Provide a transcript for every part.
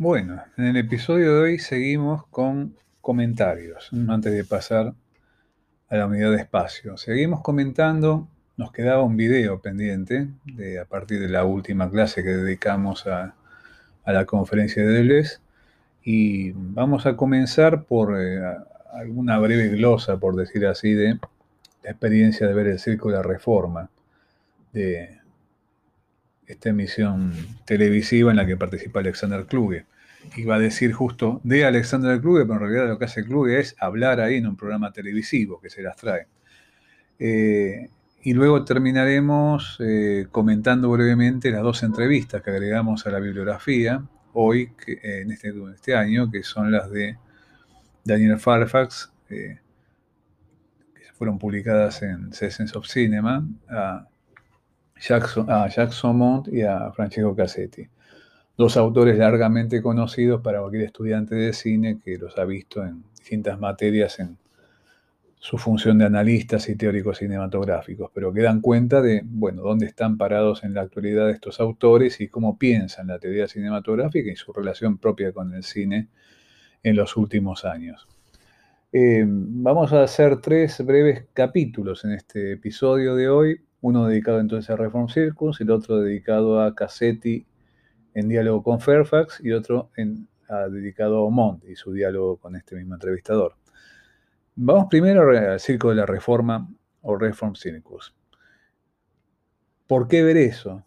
Bueno, en el episodio de hoy seguimos con comentarios, antes de pasar a la unidad de espacio. Seguimos comentando, nos quedaba un video pendiente de, a partir de la última clase que dedicamos a, la conferencia de Deleuze y vamos a comenzar por eh, alguna breve glosa, por decir así, de la experiencia de ver el Círculo de la Reforma, de esta emisión televisiva en la que participa Alexander Kluge. Iba a decir justo de Alexander Kluge, pero en realidad lo que hace Kluge es hablar ahí en un programa televisivo que se las trae. Eh, y luego terminaremos eh, comentando brevemente las dos entrevistas que agregamos a la bibliografía hoy, en, este, este, año, que son las de Daniel Fairfax, eh, que fueron publicadas en Sessions of Cinema, Jacques Saumont y a Francesco Cassetti. Dos autores largamente conocidos para cualquier estudiante de cine que los ha visto en distintas materias en su función de analistas y teóricos cinematográficos, pero que dan cuenta de, bueno, dónde están parados en la actualidad estos autores y cómo piensan la teoría cinematográfica y su relación propia con el cine en los últimos años. Eh, vamos a hacer tres breves capítulos en este episodio de hoy uno dedicado entonces a Reform Circus, el otro dedicado a Cassetti en diálogo con Fairfax y otro dedicado a Omont y su diálogo con este mismo entrevistador. Vamos primero al Circo de la Reforma o Reform Circus. ¿Por qué ver eso?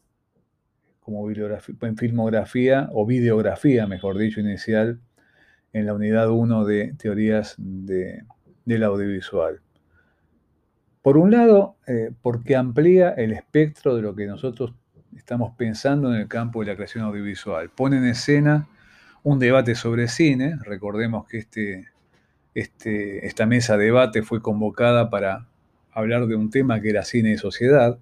Como en filmografía o videografía, mejor dicho, inicial en la unidad 1 de teorías del audiovisual. Por un lado, eh, porque amplía el espectro de lo que nosotros estamos pensando en el campo de la creación audiovisual. Pone en escena un debate sobre cine. Recordemos que este, este, esta mesa de debate fue convocada para hablar de un tema que era cine y sociedad.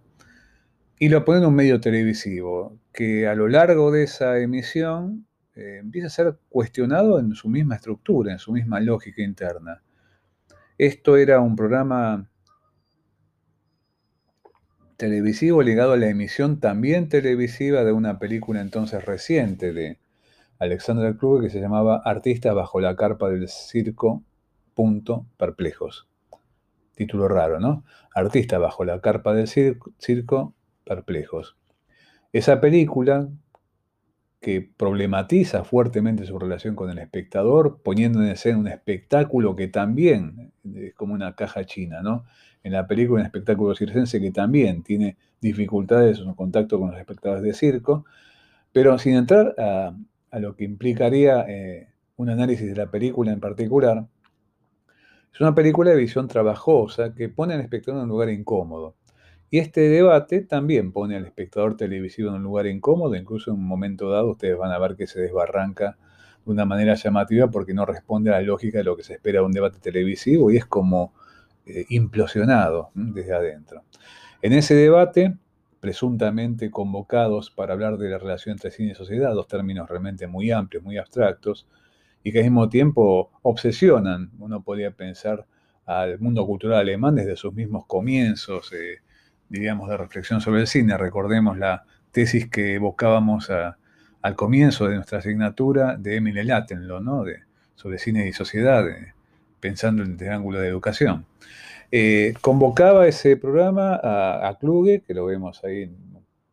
Y lo pone en un medio televisivo, que a lo largo de esa emisión eh, empieza a ser cuestionado en su misma estructura, en su misma lógica interna. Esto era un programa televisivo ligado a la emisión también televisiva de una película entonces reciente de Alexandra Kluge que se llamaba Artista bajo la carpa del circo, punto, perplejos. Título raro, ¿no? Artista bajo la carpa del circo perplejos. Esa película que problematiza fuertemente su relación con el espectador, poniendo en escena un espectáculo que también es como una caja china, ¿no? En la película un espectáculo circense que también tiene dificultades en contacto con los espectadores de circo, pero sin entrar a, lo que implicaría eh, un análisis de la película en particular, es una película de visión trabajosa que pone al espectador en un lugar incómodo. Y este debate también pone al espectador televisivo en un lugar incómodo, incluso en un momento dado ustedes van a ver que se desbarranca de una manera llamativa porque no responde a la lógica de lo que se espera de un debate televisivo y es como eh, implosionado desde adentro. En ese debate, presuntamente convocados para hablar de la relación entre cine y sociedad, dos términos realmente muy amplios, muy abstractos, y que al mismo tiempo obsesionan, uno podría pensar, al mundo cultural alemán desde sus mismos comienzos, eh, diríamos, de reflexión sobre el cine. Recordemos la tesis que evocábamos al comienzo de nuestra asignatura de Emile Lattenlo, ¿no? de, sobre cine y sociedad, pensando en el triángulo de educación. Eh, convocaba ese programa a, Kluge, que lo vemos ahí en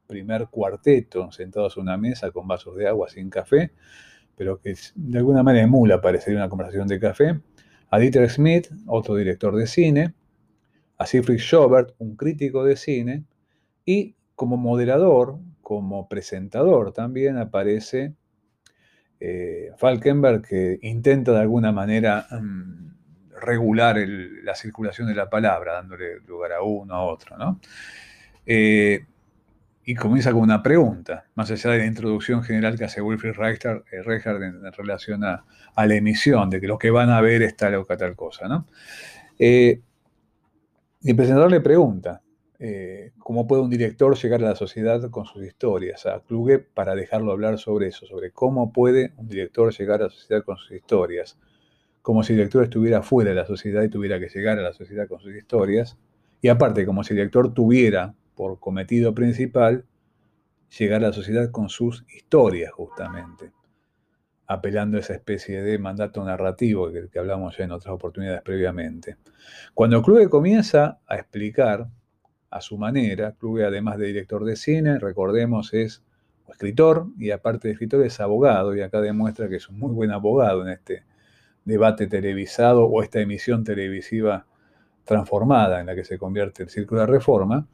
primer cuarteto, sentados en una mesa con vasos de agua sin café, pero que de alguna manera emula parecería una conversación de café, a Dieter Smith, otro director de cine, a Siegfried Schobert, un crítico de cine, y como moderador, como presentador también aparece eh, Falkenberg, que intenta de alguna manera mm, regular la circulación de la palabra, dándole lugar a uno, a otro, ¿no? Eh, y comienza con una pregunta, más allá de la introducción general que hace Wilfried Reichard, eh, en, relación a, la emisión, de que lo que van a ver es tal o tal cosa, ¿no? Eh, y el presentador le pregunta, ¿cómo puede un director llegar a la sociedad con sus historias? A Kluge para dejarlo hablar sobre eso, sobre cómo puede un director llegar a la sociedad con sus historias como si el director estuviera fuera de la sociedad y tuviera que llegar a la sociedad con sus historias. Y aparte, como si el director tuviera por cometido principal llegar a la sociedad con sus historias, justamente. apelando a esa especie de mandato narrativo que, que hablamos ya en otras oportunidades previamente. Cuando Kluge comienza a explicar a su manera, Kluge además de director de cine, recordemos, es escritor y aparte de escritor es abogado y acá demuestra que es un muy buen abogado en este debate televisado o esta emisión televisiva transformada en la que se convierte el Círculo de Reforma,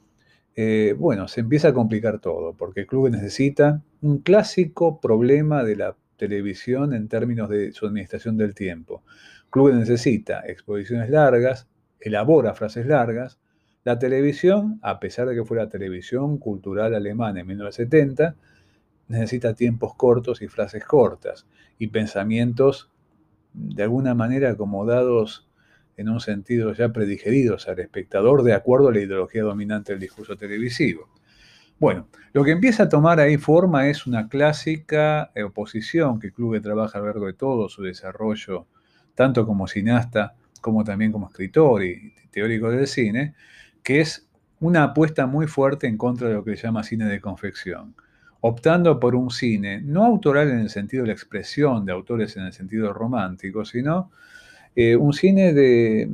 eh, bueno, se empieza a complicar todo, porque Kluge necesita un clásico problema de la televisión en términos de su administración del tiempo. Kluge necesita exposiciones largas, elabora frases largas. La televisión, a pesar de que fuera televisión cultural alemana en 1970, necesita tiempos cortos y frases cortas y pensamientos de alguna manera acomodados en un sentido ya predigeridos al espectador de acuerdo a la ideología dominante del discurso televisivo. Bueno, lo que empieza a tomar ahí forma es una clásica oposición que Kluge trabaja a lo largo de todo su desarrollo, tanto como cineasta como también como escritor y teórico del cine, que es una apuesta muy fuerte en contra de lo que se llama cine de confección, optando por un cine no autoral en el sentido de la expresión de autores en el sentido romántico, sino eh, un cine de,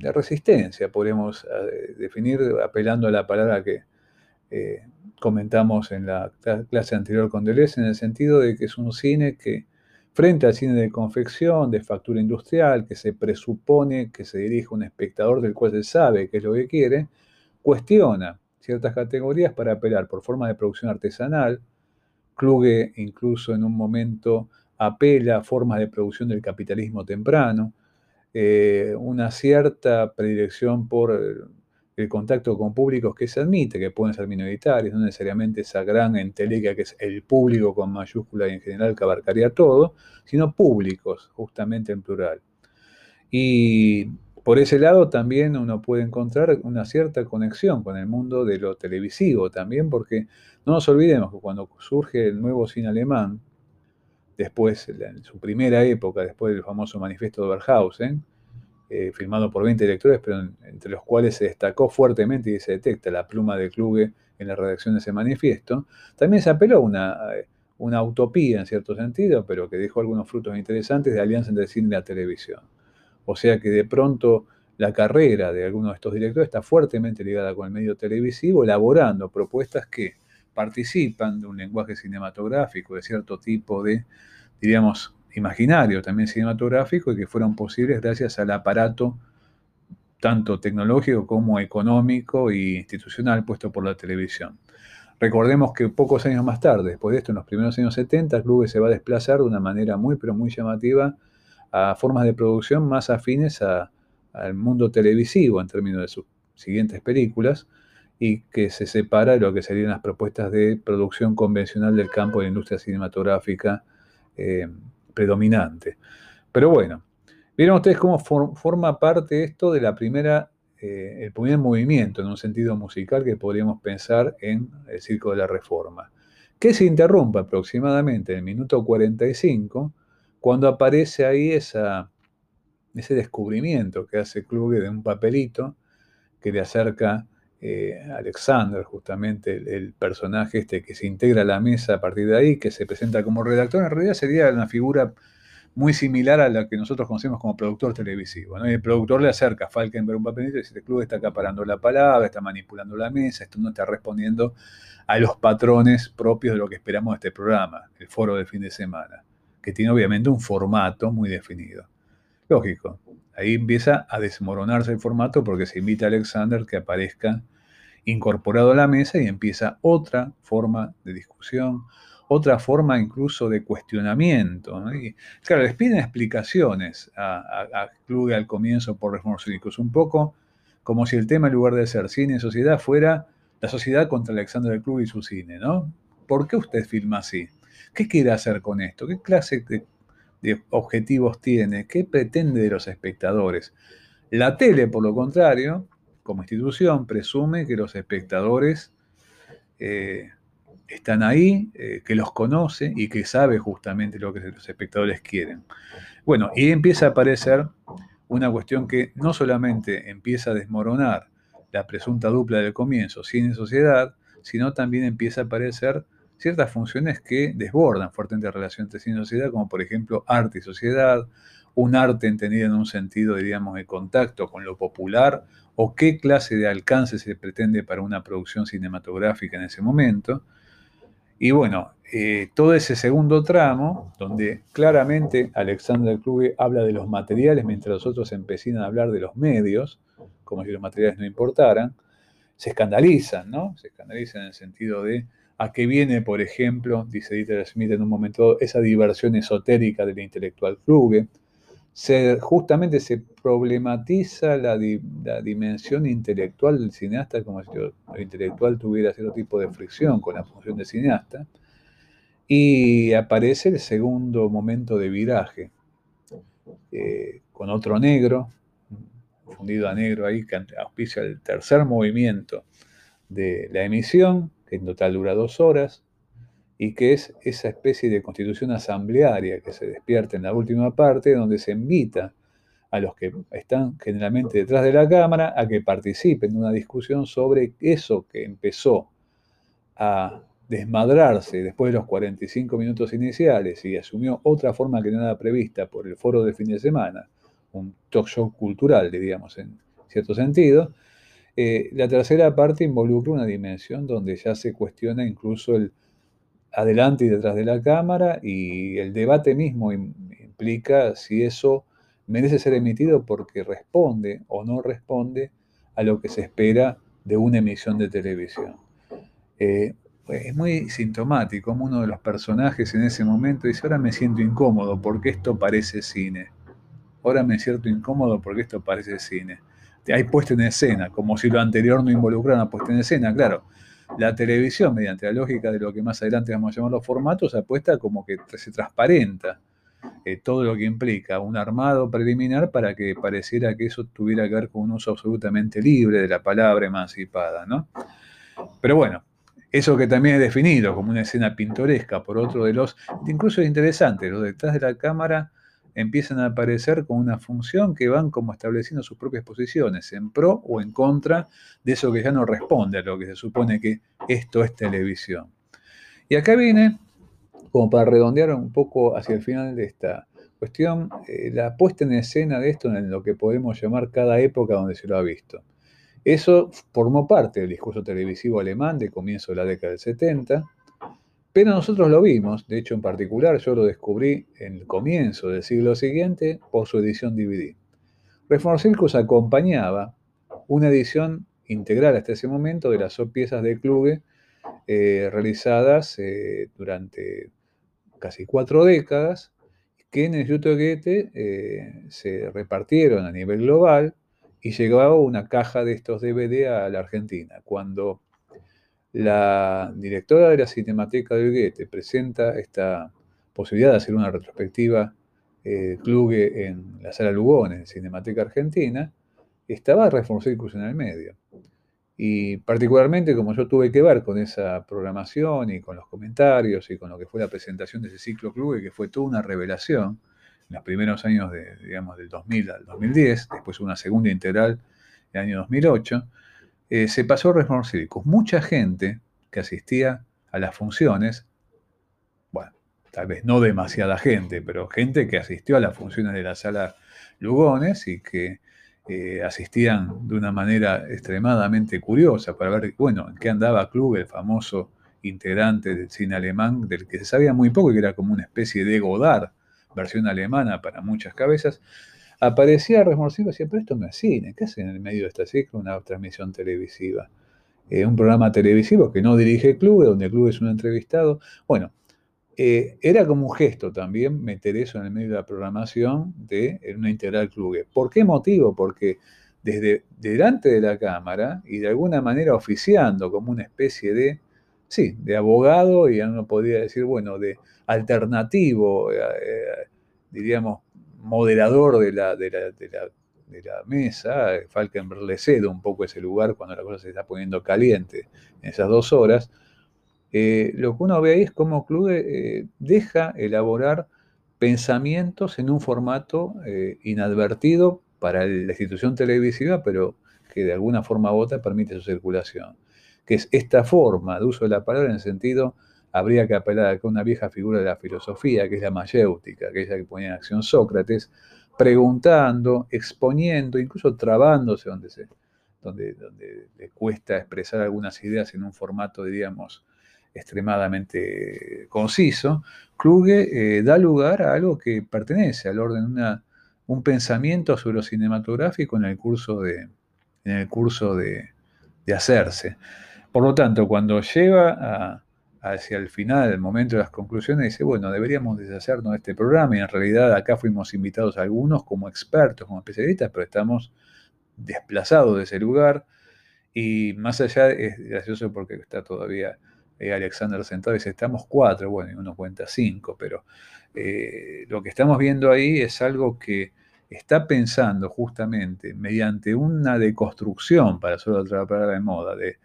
resistencia, podemos eh, definir apelando a la palabra que eh, comentamos en la clase anterior con Deleuze, en el sentido de que es un cine que, frente al cine de confección, de factura industrial, que se presupone que se dirige a un espectador del cual se sabe qué es lo que quiere, cuestiona ciertas categorías para apelar por forma de producción artesanal. Kluge incluso en un momento apela a formas de producción del capitalismo temprano, eh, una cierta predilección por el contacto con públicos que se admite, que pueden ser minoritarios, no necesariamente esa gran entelequia que es el público con mayúscula y en general que abarcaría todo, sino públicos, justamente en plural. Y por ese lado también uno puede encontrar una cierta conexión con el mundo de lo televisivo también, porque no nos olvidemos que cuando surge el nuevo cine alemán, después, en su primera época, después del famoso manifiesto de Oberhausen, eh, firmado por 20 directores, pero entre los cuales se destacó fuertemente y se detecta la pluma de Kluge en la redacción de ese manifiesto, también se apeló a una, una utopía en cierto sentido, pero que dejó algunos frutos interesantes de alianza entre cine y la televisión. O sea que de pronto la carrera de algunos de estos directores está fuertemente ligada con el medio televisivo, elaborando propuestas que participan de un lenguaje cinematográfico, de cierto tipo de, diríamos, imaginario, también cinematográfico, y que fueron posibles gracias al aparato tanto tecnológico como económico e institucional puesto por la televisión. Recordemos que pocos años más tarde, después de esto, en los primeros años 70, Clube se va a desplazar de una manera muy, pero muy llamativa a formas de producción más afines al mundo televisivo en términos de sus siguientes películas y que se separa de lo que serían las propuestas de producción convencional del campo de la industria cinematográfica eh, predominante. Pero bueno, vieron ustedes cómo forma parte esto de la primera, eh, el primer movimiento en un sentido musical que podríamos pensar en el Circo de la Reforma, que se interrumpe aproximadamente en el minuto 45, cuando aparece ahí ese descubrimiento que hace Kluge de un papelito que le acerca eh, Alexander, justamente el, personaje este que se integra a la mesa a partir de ahí, que se presenta como redactor, en realidad sería una figura muy similar a la que nosotros conocemos como productor televisivo. ¿no? el productor le acerca a Falkenberg un papelito y dice, este club está acaparando la palabra, está manipulando la mesa, esto no está respondiendo a los patrones propios de lo que esperamos de este programa, el foro de fin de semana, que tiene obviamente un formato muy definido. Lógico, ahí empieza a desmoronarse el formato porque se invita a Alexander que aparezca incorporado a la mesa y empieza otra forma de discusión, otra forma incluso de cuestionamiento. claro, les piden explicaciones a, a, Kluge al comienzo por reformas un poco como si el tema en lugar de ser cine y sociedad fuera la sociedad contra Alexander Kluge y su cine, ¿no? ¿Por qué usted filma así? ¿Qué quiere hacer con esto? ¿Qué clase de objetivos tiene? ¿Qué pretende de los espectadores? La tele, por lo contrario, como institución presume que los espectadores eh, están ahí, eh, que los conoce y que sabe justamente lo que los espectadores quieren. Bueno, y empieza a aparecer una cuestión que no solamente empieza a desmoronar la presunta dupla del comienzo, cine y sociedad, sino también empieza a aparecer ciertas funciones que desbordan fuertemente la relación entre cine y sociedad, como por ejemplo arte y sociedad, un arte entendido en un sentido, diríamos, de contacto con lo popular, o qué clase de alcance se pretende para una producción cinematográfica en ese momento. Y bueno, eh, todo ese segundo tramo, donde claramente Alexander Kluge habla de los materiales mientras los otros empiezan a hablar de los medios, como si los materiales no importaran, se escandalizan, ¿no? Se escandalizan en el sentido de a qué viene, por ejemplo, dice Dieter Smith en un momento, esa diversión esotérica del intelectual Kluge. Se, justamente se problematiza la, dimensión intelectual del cineasta como si lo intelectual tuviera cierto tipo de fricción con la función de cineasta. Y aparece el segundo momento de viraje, eh, con otro negro, fundido a negro ahí, que auspicia el tercer movimiento de la emisión, en total dura dos horas, y que es esa especie de constitución asamblearia que se despierta en la última parte, donde se invita a los que están generalmente detrás de la cámara a que participen en una discusión sobre eso que empezó a desmadrarse después de los 45 minutos iniciales y asumió otra forma que no era prevista por el foro de fin de semana, un talk show cultural, diríamos, en cierto sentido, eh, la tercera parte involucra una dimensión donde ya se cuestiona incluso el adelante y detrás de la cámara y el debate mismo implica si eso merece ser emitido porque responde o no responde a lo que se espera de una emisión de televisión. Eh, es muy sintomático como uno de los personajes en ese momento dice, ahora me siento incómodo porque esto parece cine. Ahora me siento incómodo porque esto parece cine. Hay puesta en escena, como si lo anterior no involucrara puesta en escena, claro. La televisión, mediante la lógica de lo que más adelante vamos a llamar los formatos, apuesta como que se transparenta eh, todo lo que implica un armado preliminar para que pareciera que eso tuviera que ver con un uso absolutamente libre de la palabra emancipada, ¿no? Pero bueno, eso que también es definido como una escena pintoresca por otro de los, incluso es interesante, los detrás de la cámara empiezan a aparecer con una función que van como estableciendo sus propias posiciones, en pro o en contra de eso que ya no responde a lo que se supone que esto es televisión. Y acá viene, como para redondear un poco hacia el final de esta cuestión, eh, la puesta en escena de esto en lo que podemos llamar cada época donde se lo ha visto. Eso formó parte del discurso televisivo alemán de comienzo de la década del 70, pero nosotros lo vimos, de hecho en particular yo lo descubrí en el comienzo del siglo siguiente por su edición DVD. Reform Circus acompañaba una edición integral hasta ese momento de las piezas de Kluge eh, realizadas eh, durante casi cuatro décadas, que en el Instituto Goethe eh, se repartieron a nivel global y llegaba una caja de estos DVD a la Argentina. Cuando la directora de la Cinemateca de Goethe presenta esta posibilidad de hacer una retrospectiva eh, Kluge en la sala Lugones, en Cinemateca Argentina, estaba Reform Circus en el medio. Y particularmente como yo tuve que ver con esa programación y con los comentarios y con lo que fue la presentación de ese ciclo Kluge, que fue toda una revelación, en los primeros años de, digamos, del 2000 al 2010, después una segunda integral en el año 2008, eh, se pasó a Circus. Mucha gente que asistía a las funciones, bueno, tal vez no demasiada gente, pero gente que asistió a las funciones de la sala Lugones y que eh, asistían de una manera extremadamente curiosa para ver, bueno, en qué andaba Klug, el famoso integrante del cine alemán, del que se sabía muy poco y que era como una especie de Godard versión alemana para muchas cabezas, aparecía Resmorsivo y decía, pero esto no es cine, ¿qué hacen en el medio de esta ciclo una transmisión televisiva? Eh, un programa televisivo que no dirige Club, donde el Club es un entrevistado. Bueno, eh, era como un gesto también meter eso en el medio de la programación de una integral Club. ¿Por qué motivo? Porque desde delante de la cámara y de alguna manera oficiando como una especie de, sí, de abogado, y uno podría decir, bueno, de alternativo, eh, diríamos, moderador de la, de la, de la, mesa, Falkenberg le cede un poco ese lugar cuando la cosa se está poniendo caliente en esas dos horas, eh, lo que uno ve ahí es cómo Clube deja elaborar pensamientos en un formato inadvertido para la institución televisiva, pero que de alguna forma u otra permite su circulación, que es esta forma de uso de la palabra en el sentido habría que apelar a una vieja figura de la filosofía, que es la mayéutica, aquella que ponía en acción Sócrates, preguntando, exponiendo, incluso trabándose donde, se, donde, donde le cuesta expresar algunas ideas en un formato, diríamos, extremadamente conciso, Kluge eh, da lugar a algo que pertenece al orden, una, un pensamiento sobre lo cinematográfico en el curso de, en el curso de, de hacerse. Por lo tanto, cuando lleva hacia el final, el momento de las conclusiones, dice, bueno, deberíamos deshacernos de este programa y en realidad acá fuimos invitados algunos como expertos, como especialistas, pero estamos desplazados de ese lugar. Y más allá es gracioso porque está todavía eh, Alexander sentado y dice, estamos cuatro, bueno, y uno cuenta cinco, pero eh, lo que estamos viendo ahí es algo que está pensando justamente mediante una deconstrucción, para solo otra palabra de moda, de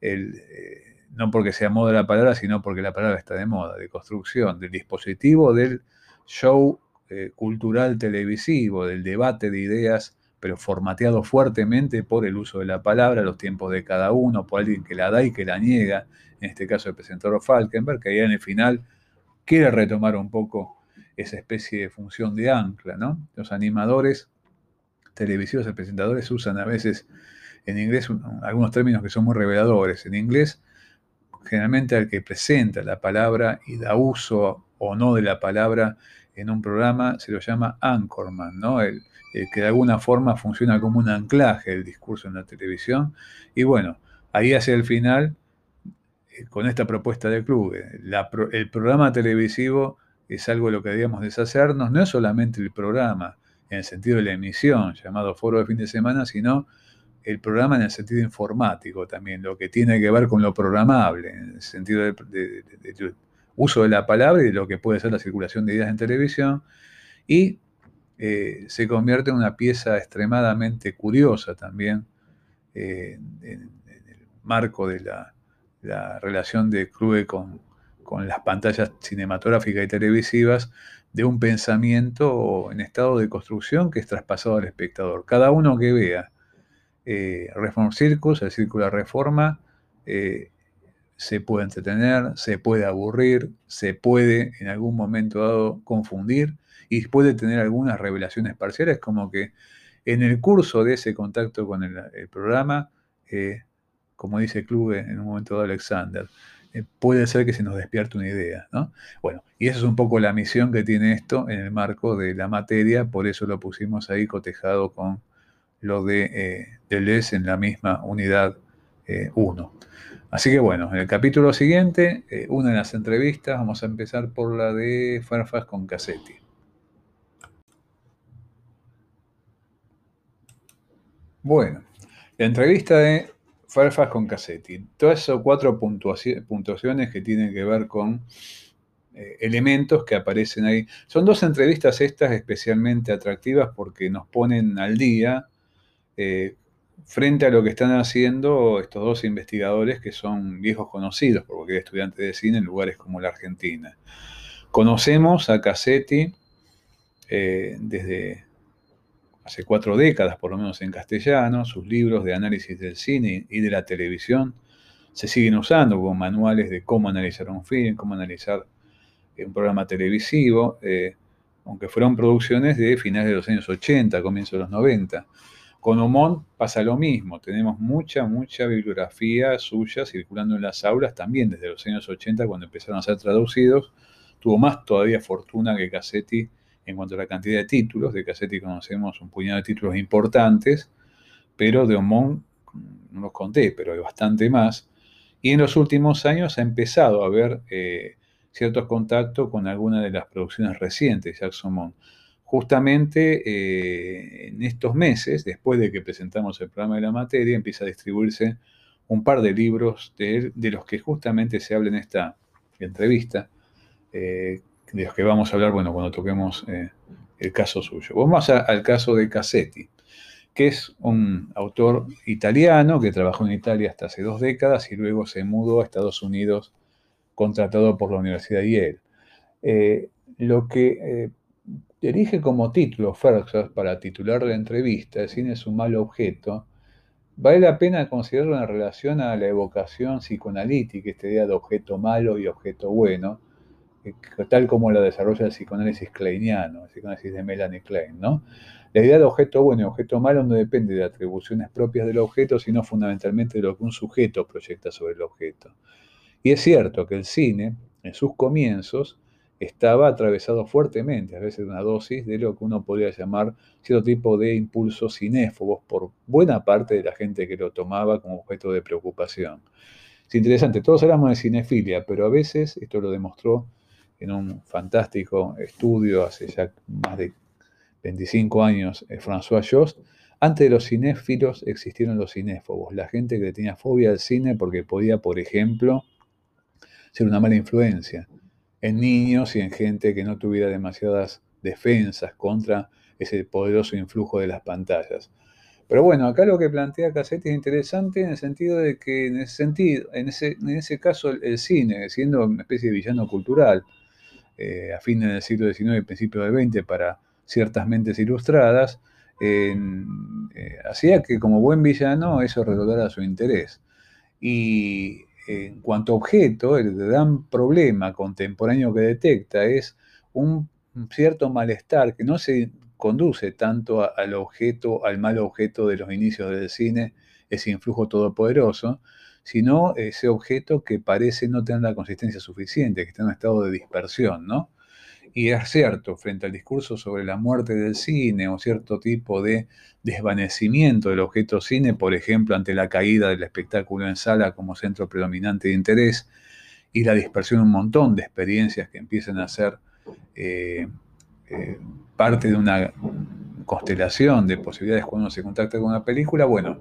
eh, no porque sea moda la palabra, sino porque la palabra está de moda, de construcción del dispositivo del show eh, cultural televisivo, del debate de ideas, pero formateado fuertemente por el uso de la palabra, los tiempos de cada uno, por alguien que la da y que la niega, en este caso el presentador Falkenberg, que ahí en el final quiere retomar un poco esa especie de función de ancla, ¿no? Los animadores televisivos, los presentadores usan a veces en inglés algunos términos que son muy reveladores. En inglés, generalmente al que presenta la palabra y da uso o no de la palabra en un programa se lo llama anchorman, ¿no? El, que de alguna forma funciona como un anclaje del discurso en la televisión. Y bueno, ahí hacia el final, eh, con esta propuesta del club, el programa televisivo es algo de lo que debíamos deshacernos, no es solamente el programa en el sentido de la emisión, llamado foro de fin de semana, sino el programa en el sentido informático también, lo que tiene que ver con lo programable, en el sentido del uso de la palabra y de lo que puede ser la circulación de ideas en televisión, y eh, se convierte en una pieza extremadamente curiosa también eh, en, el marco de la, relación de Clube con, con las pantallas cinematográficas y televisivas, de un pensamiento en estado de construcción que es traspasado al espectador. Cada uno que vea eh, Reform Circus, el círculo de reforma, eh, se puede entretener, se puede aburrir, se puede en algún momento dado confundir y puede tener algunas revelaciones parciales, como que en el curso de ese contacto con el, programa, eh, como dice Club en un momento dado Alexander, puede ser que se nos despierte una idea. ¿no? Bueno, y esa es un poco la misión que tiene esto en el marco de la materia, por eso lo pusimos ahí cotejado con lo de eh, Deleuze en la misma unidad 1. Eh, Así que bueno, en el capítulo siguiente, eh, una de las entrevistas, vamos a empezar por la de Fairfax con Cassetti. Bueno, la entrevista de Fairfax con Cassetti. Todas esas cuatro puntuaciones que tienen que ver con elementos que aparecen ahí. Son dos entrevistas estas especialmente atractivas porque nos ponen al día eh, frente a lo que están haciendo estos dos investigadores que son viejos conocidos por cualquier estudiante de cine en lugares como la Argentina. Conocemos a Cassetti eh, desde hace cuatro décadas, por lo menos en castellano, sus libros de análisis del cine y de la televisión se siguen usando como manuales de cómo analizar un film, cómo analizar un programa televisivo, eh, aunque fueron producciones de finales de los años 80, comienzos de los 90. Con Omont pasa lo mismo, tenemos mucha, mucha bibliografía suya circulando en las aulas también desde los años 80 cuando empezaron a ser traducidos. Tuvo más todavía fortuna que Cassetti en cuanto a la cantidad de títulos. De Cassetti conocemos un puñado de títulos importantes, pero de Omont no los conté, pero hay bastante más. Y en los últimos años ha empezado a haber eh, ciertos contactos con algunas de las producciones recientes de Jacques Omont justamente eh, en estos meses, después de que presentamos el programa de la materia, empieza a distribuirse un par de libros de, los que justamente se habla en esta entrevista, eh, de los que vamos a hablar, bueno, cuando toquemos eh, el caso suyo. Vamos al caso de Cassetti, que es un autor italiano que trabajó en Italia hasta hace dos décadas y luego se mudó a Estados Unidos contratado por la Universidad de Yale. lo que Elige como título Fergus para titular la entrevista, el cine es un mal objeto, vale la pena considerarlo en relación a la evocación psicoanalítica, esta idea de objeto malo y objeto bueno, eh, tal como la desarrolla el psicoanálisis kleiniano, el psicoanálisis de Melanie Klein, ¿no? La idea de objeto bueno y objeto malo no depende de atribuciones propias del objeto, sino fundamentalmente de lo que un sujeto proyecta sobre el objeto. Y es cierto que el cine, en sus comienzos, estaba atravesado fuertemente, a veces una dosis de lo que uno podría llamar cierto tipo de impulsos cinéfobos por buena parte de la gente que lo tomaba como objeto de preocupación. Es interesante, todos hablamos de cinefilia, pero a veces, esto lo demostró en un fantástico estudio hace ya más de 25 años, eh, François Jost, antes de los cinéfilos existieron los cinéfobos, la gente que tenía fobia al cine porque podía, por ejemplo, ser una mala influencia en niños y en gente que no tuviera demasiadas defensas contra ese poderoso influjo de las pantallas. Pero bueno, acá lo que plantea Cassetti es interesante en el sentido de que en ese caso el, cine, siendo una especie de villano cultural, eh, a fines del siglo XIX y principios del XX para ciertas mentes ilustradas, eh, hacía que como buen villano eso redoblara su interés. Y en cuanto a objeto, el gran problema contemporáneo que detecta es un cierto malestar que no se conduce tanto al objeto, al mal objeto de los inicios del cine, ese influjo todopoderoso, sino ese objeto que parece no tener la consistencia suficiente, que está en un estado de dispersión, ¿no? Y es cierto, frente al discurso sobre la muerte del cine o cierto tipo de desvanecimiento del objeto cine, por ejemplo, ante la caída del espectáculo en sala como centro predominante de interés y la dispersión de un montón de experiencias que empiezan a ser eh, eh, parte de una constelación de posibilidades cuando uno se contacta con una película, bueno,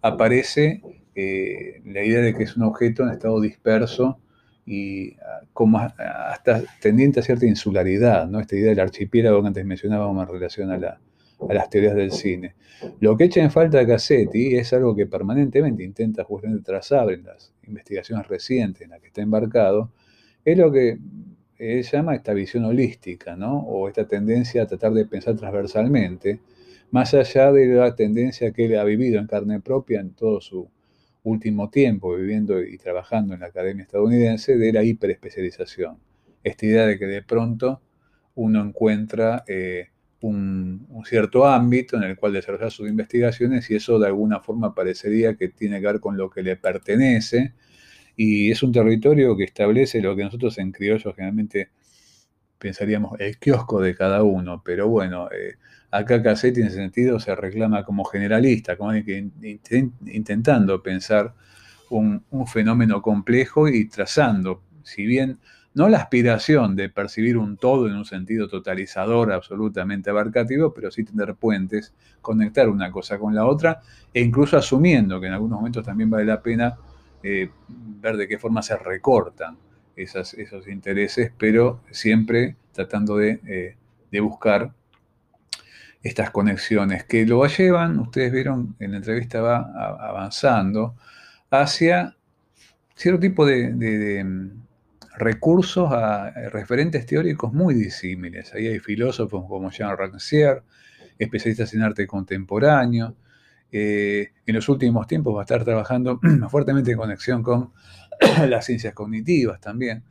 aparece eh, la idea de que es un objeto en estado disperso y ah, como hasta tendiente a cierta insularidad, ¿no? esta idea del archipiélago que antes mencionábamos en relación a, las teorías del cine. Lo que echa en falta Cassetti es algo que permanentemente intenta justamente trazar en las investigaciones recientes en las que está embarcado, es lo que él llama esta visión holística, ¿no? o esta tendencia a tratar de pensar transversalmente, más allá de la tendencia que él ha vivido en carne propia en todo su último tiempo viviendo y trabajando en la academia estadounidense de la hiperespecialización. Esta idea de que de pronto uno encuentra eh, un, cierto ámbito en el cual desarrollar sus investigaciones y eso de alguna forma parecería que tiene que ver con lo que le pertenece y es un territorio que establece lo que nosotros en criollo generalmente pensaríamos el kiosco de cada uno, pero bueno, eh, Acá Cassetti en ese sentido se reclama como generalista, como que intentando pensar un, fenómeno complejo y trazando, si bien no la aspiración de percibir un todo en un sentido totalizador, absolutamente abarcativo, pero sí tener puentes, conectar una cosa con la otra, e incluso asumiendo que en algunos momentos también vale la pena eh, ver de qué forma se recortan esos intereses, pero siempre tratando de, eh, de buscar estas conexiones que lo llevan, ustedes vieron en la entrevista va avanzando, hacia cierto tipo de, mm, recursos a eh, referentes teóricos muy disímiles. Ahí hay filósofos como Jean Rancière, especialistas en arte contemporáneo. Eh, en los últimos tiempos va a estar trabajando fuertemente en conexión con las ciencias cognitivas también.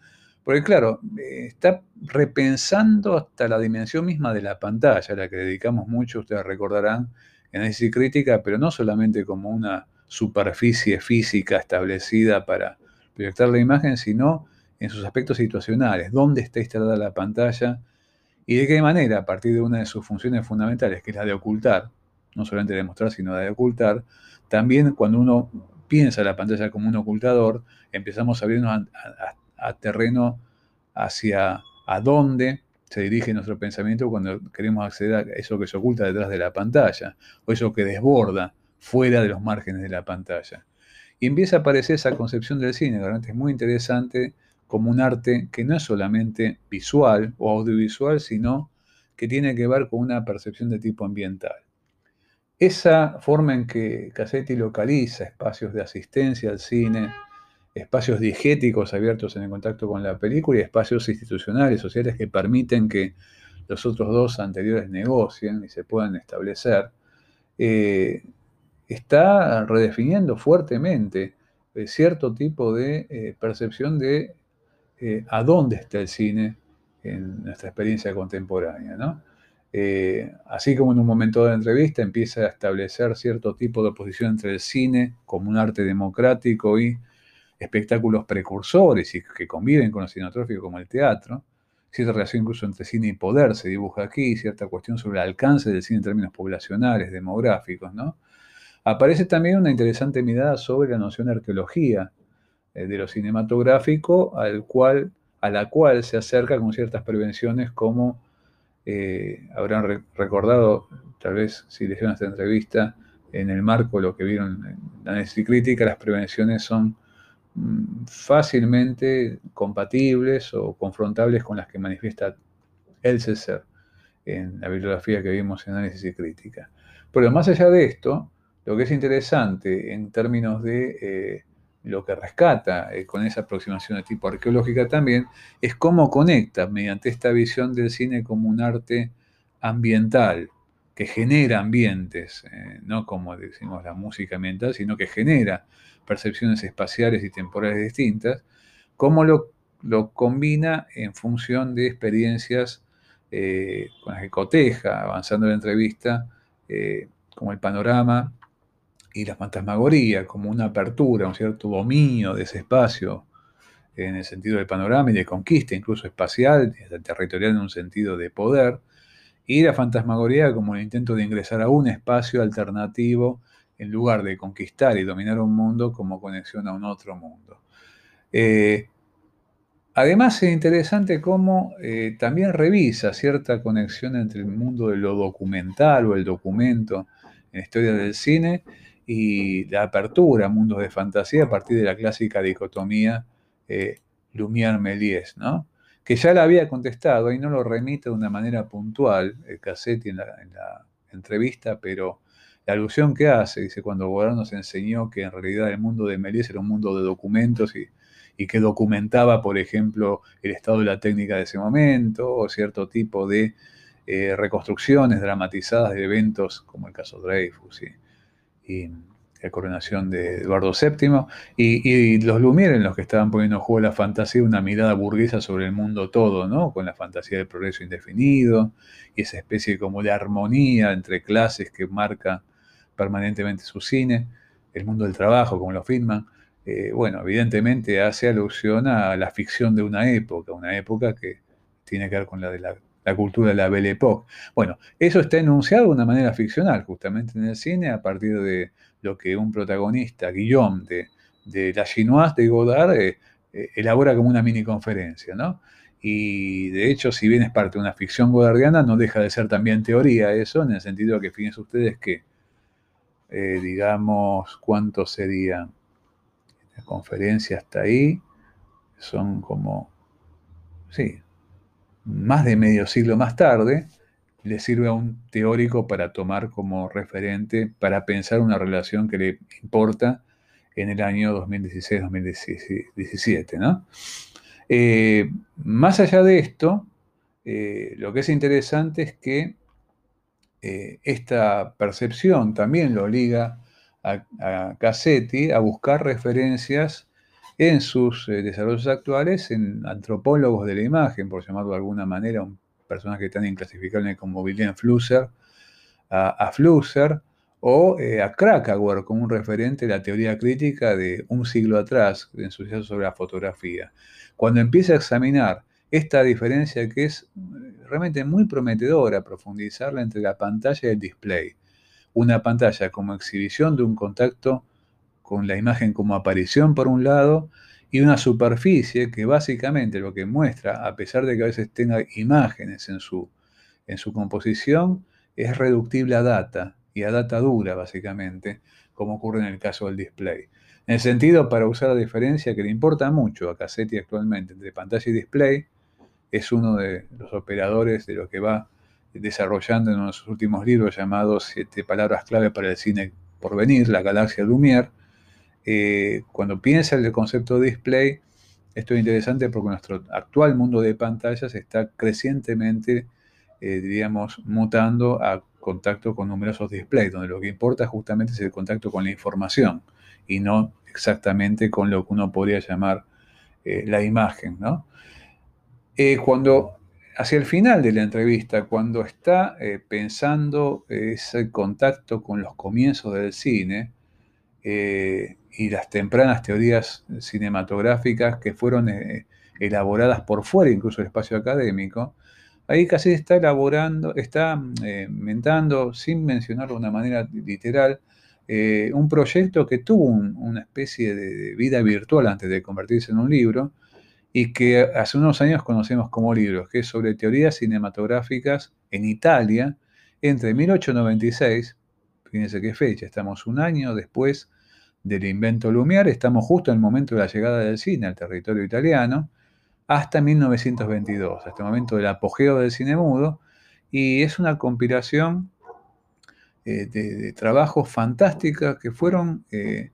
Porque claro, está repensando hasta la dimensión misma de la pantalla, a la que dedicamos mucho, ustedes recordarán, en análisis crítica, pero no solamente como una superficie física establecida para proyectar la imagen, sino en sus aspectos situacionales, dónde está instalada la pantalla y de qué manera, a partir de una de sus funciones fundamentales, que es la de ocultar, no solamente de mostrar, sino de ocultar, también cuando uno piensa la pantalla como un ocultador, empezamos a abrirnos a, a terreno hacia a dónde se dirige nuestro pensamiento cuando queremos acceder a eso que se oculta detrás de la pantalla o eso que desborda fuera de los márgenes de la pantalla. Y empieza a aparecer esa concepción del cine, realmente es muy interesante como un arte que no es solamente visual o audiovisual, sino que tiene que ver con una percepción de tipo ambiental. Esa forma en que Cassetti localiza espacios de asistencia al cine, espacios diegéticos abiertos en el contacto con la película y espacios institucionales, sociales que permiten que los otros dos anteriores negocien y se puedan establecer, eh, está redefiniendo fuertemente eh, cierto tipo de eh, percepción de a dónde está el cine en nuestra experiencia contemporánea. así como en un momento de la entrevista empieza a establecer cierto tipo de oposición entre el cine como un arte democrático y espectáculos precursores y que conviven con lo cinematográfico como el teatro, cierta relación incluso entre cine y poder se dibuja aquí, cierta cuestión sobre el alcance del cine en términos poblacionales, demográficos, ¿no? Aparece también una interesante mirada sobre la noción de arqueología eh, de lo cinematográfico, al cual, a la cual se acerca con ciertas prevenciones como eh, habrán recordado, tal vez si leyeron esta entrevista, en el marco de lo que vieron en la crítica, las prevenciones son fácilmente compatibles o confrontables con las que manifiesta el César en la bibliografía que vimos en análisis y crítica. Pero más allá de esto, lo que es interesante en términos de eh, lo que rescata eh, con esa aproximación de tipo arqueológica también, es cómo conecta mediante esta visión del cine como un arte ambiental, que genera ambientes, eh, no como decimos la música ambiental, sino que genera percepciones espaciales y temporales distintas, cómo lo, combina en función de experiencias con las que coteja, avanzando en la entrevista, como el panorama y la fantasmagoría como una apertura, un cierto dominio de ese espacio en el sentido del panorama y de conquista, incluso espacial, territorial en un sentido de poder, y la fantasmagoría como el intento de ingresar a un espacio alternativo en lugar de conquistar y dominar un mundo como conexión a un otro mundo. Eh, además es interesante cómo eh, también revisa cierta conexión entre el mundo de lo documental o el documento en la historia del cine y la apertura a mundos de fantasía a partir de la clásica dicotomía eh, Lumière-Méliès, ¿no? Que ya la había contestado y no lo remite de una manera puntual el Cassetti en la, entrevista, pero la alusión que hace, dice, cuando Godard nos enseñó que en realidad el mundo de Méliès era un mundo de documentos y, que documentaba, por ejemplo, el estado de la técnica de ese momento o cierto tipo de eh, reconstrucciones dramatizadas de eventos como el caso Dreyfus. y la coronación de Eduardo VII, y, los Lumière en los que estaban poniendo en juego la fantasía, una mirada burguesa sobre el mundo todo, ¿no? Con la fantasía del progreso indefinido y esa especie como de armonía entre clases que marca permanentemente su cine, el mundo del trabajo, como lo firman. Eh, bueno, evidentemente hace alusión a la ficción de una época, una época que tiene que ver con la de la cultura de la Belle Époque. Bueno, eso está enunciado de una manera ficcional, justamente en el cine, a partir de lo que un protagonista, Guillaume, de, de La Chinoise de Godard, eh, eh, elabora como una mini conferencia, ¿no? Y de hecho, si bien es parte de una ficción godardiana, no deja de ser también teoría eso, en el sentido de que fíjense ustedes que, eh, digamos, ¿cuánto sería? La conferencia hasta ahí son como, sí, más de medio siglo más tarde, le sirve a un teórico para tomar como referente, para pensar una relación que le importa en el año 2016-2017. ¿no? Eh, más allá de esto, eh, lo que es interesante es que eh, esta percepción también lo liga a, a Cassetti a buscar referencias en sus desarrollos actuales en antropólogos de la imagen, por llamarlo de alguna manera, un personaje tan inclasificable como William Flusser, a, Flusser, o eh, a Krakauer como un referente de la teoría crítica de un siglo atrás, en su sobre la fotografía. Cuando empieza a examinar esta diferencia que es eh, realmente muy prometedora, profundizarla entre la pantalla y el display. Una pantalla como exhibición de un contacto con la imagen como aparición por un lado y una superficie que básicamente lo que muestra, a pesar de que a veces tenga imágenes en su, en su composición, es reductible a data y a data dura básicamente, como ocurre en el caso del display. En el sentido, para usar la diferencia que le importa mucho a Cassetti actualmente entre pantalla y display, es uno de los operadores de lo que va desarrollando en uno de sus últimos libros llamados Siete palabras clave para el cine por venir, la galaxia Lumière, eh, cuando piensa en el concepto de display, esto es interesante porque nuestro actual mundo de pantallas está crecientemente, eh, diríamos, mutando a contacto con numerosos displays, donde lo que importa justamente es el contacto con la información y no exactamente con lo que uno podría llamar eh, la imagen. cuando, hacia el final de la entrevista, cuando está pensando ese contacto con los comienzos del cine y las tempranas teorías cinematográficas que fueron elaboradas por fuera incluso del espacio académico, ahí casi está elaborando, está inventando, sin mencionarlo de una manera literal, eh, un proyecto que tuvo una especie de, vida virtual antes de convertirse en un libro y que hace unos años conocemos como libros, que es sobre teorías cinematográficas en Italia entre 1896, fíjense qué fecha, estamos un año después del invento Lumière, estamos justo en el momento de la llegada del cine al territorio italiano, hasta 1922, hasta el momento del apogeo del cine mudo, y es una compilación eh, de, trabajos fantásticos que fueron eh,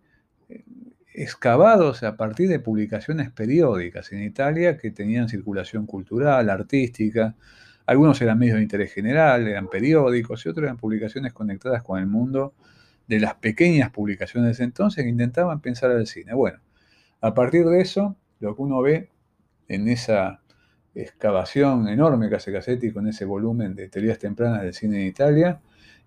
excavados a partir de publicaciones periódicas en Italia que tenían circulación cultural, artística. Algunos eran medios de interés general, eran periódicos y otros eran publicaciones conectadas con el mundo de las pequeñas publicaciones de entonces que intentaban pensar al cine. Bueno, a partir de eso, lo que uno ve en esa excavación enorme que hace Cassetti con ese volumen de teorías tempranas del cine en Italia,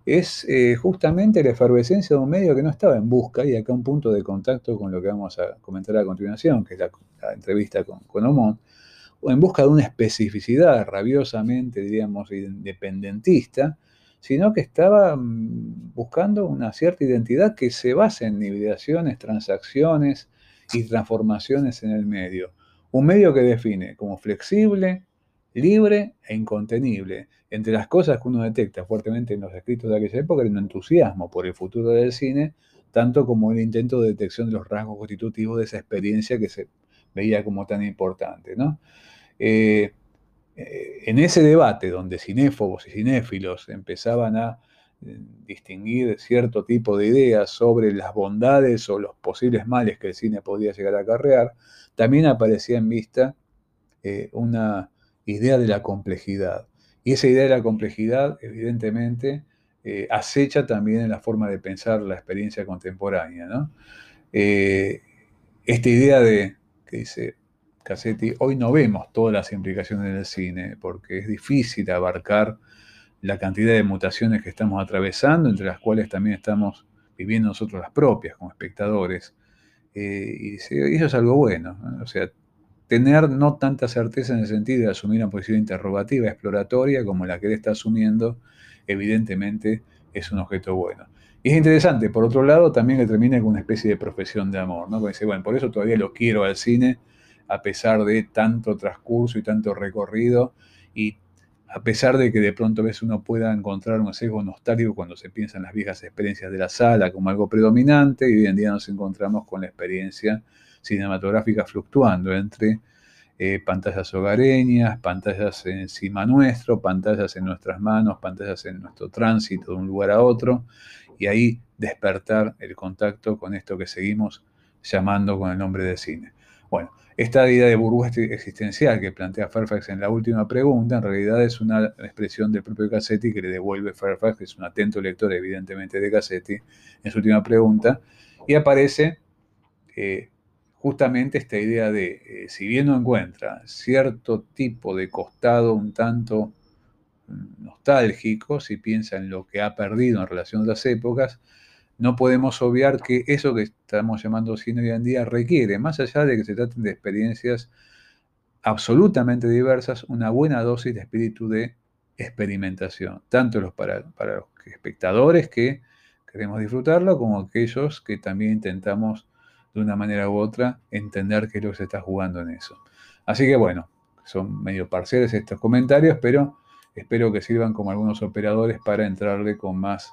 es eh, justamente la efervescencia de un medio que no estaba en busca, y acá un punto de contacto con lo que vamos a comentar a continuación, que es la, entrevista con, con Omont, en busca de una especificidad rabiosamente, diríamos, independentista, sino que estaba mm, buscando una cierta identidad que se base en hibridaciones, transacciones y transformaciones en el medio. Un medio que define como flexible, libre e incontenible. Entre las cosas que uno detecta fuertemente en los escritos de aquella época era un entusiasmo por el futuro del cine, tanto como el intento de detección de los rasgos constitutivos de esa experiencia que se veía como tan importante. Eh, eh, en ese debate donde cinéfobos y cinéfilos empezaban a eh, distinguir cierto tipo de ideas sobre las bondades o los posibles males que el cine podía llegar a acarrear, también aparecía en vista una idea de la complejidad. Y esa idea de la complejidad, evidentemente, eh, acecha también en la forma de pensar la experiencia contemporánea. Eh, esta idea de, que dice Cassetti, hoy no vemos todas las implicaciones del cine, porque es difícil abarcar la cantidad de mutaciones que estamos atravesando, entre las cuales también estamos viviendo nosotros las propias como espectadores. Eh, y, eso es algo bueno. O sea, tener no tanta certeza en el sentido de asumir una posición interrogativa, exploratoria, como la que él está asumiendo, evidentemente es un objeto bueno. Y es interesante, por otro lado, también que termina con una especie de profesión de amor, ¿no? Dice, bueno, por eso todavía lo quiero al cine, a pesar de tanto transcurso y tanto recorrido, y a pesar de que de pronto veces uno pueda encontrar un sesgo nostálgico cuando se piensa en las viejas experiencias de la sala como algo predominante, y hoy en día nos encontramos con la experiencia cinematográfica fluctuando entre eh, pantallas hogareñas, pantallas encima nuestro, pantallas en nuestras manos, pantallas en nuestro tránsito de un lugar a otro, y ahí despertar el contacto con esto que seguimos llamando con el nombre de cine. Bueno, esta idea de burbuja existencial que plantea Fairfax en la última pregunta, en realidad es una expresión del propio Cassetti que le devuelve Fairfax, que es un atento lector evidentemente de Cassetti, en su última pregunta, y aparece eh, justamente esta idea de, eh, si bien no encuentra cierto tipo de costado un tanto mm, nostálgico, si piensa en lo que ha perdido en relación a las épocas, no podemos obviar que eso que estamos llamando cine hoy en día requiere, más allá de que se traten de experiencias absolutamente diversas, una buena dosis de espíritu de experimentación, tanto los para, para los espectadores que queremos disfrutarlo, como aquellos que también intentamos de una manera u otra, entender qué es lo que se está jugando en eso. Así que bueno, son medio parciales estos comentarios, pero espero que sirvan como algunos operadores para entrarle con más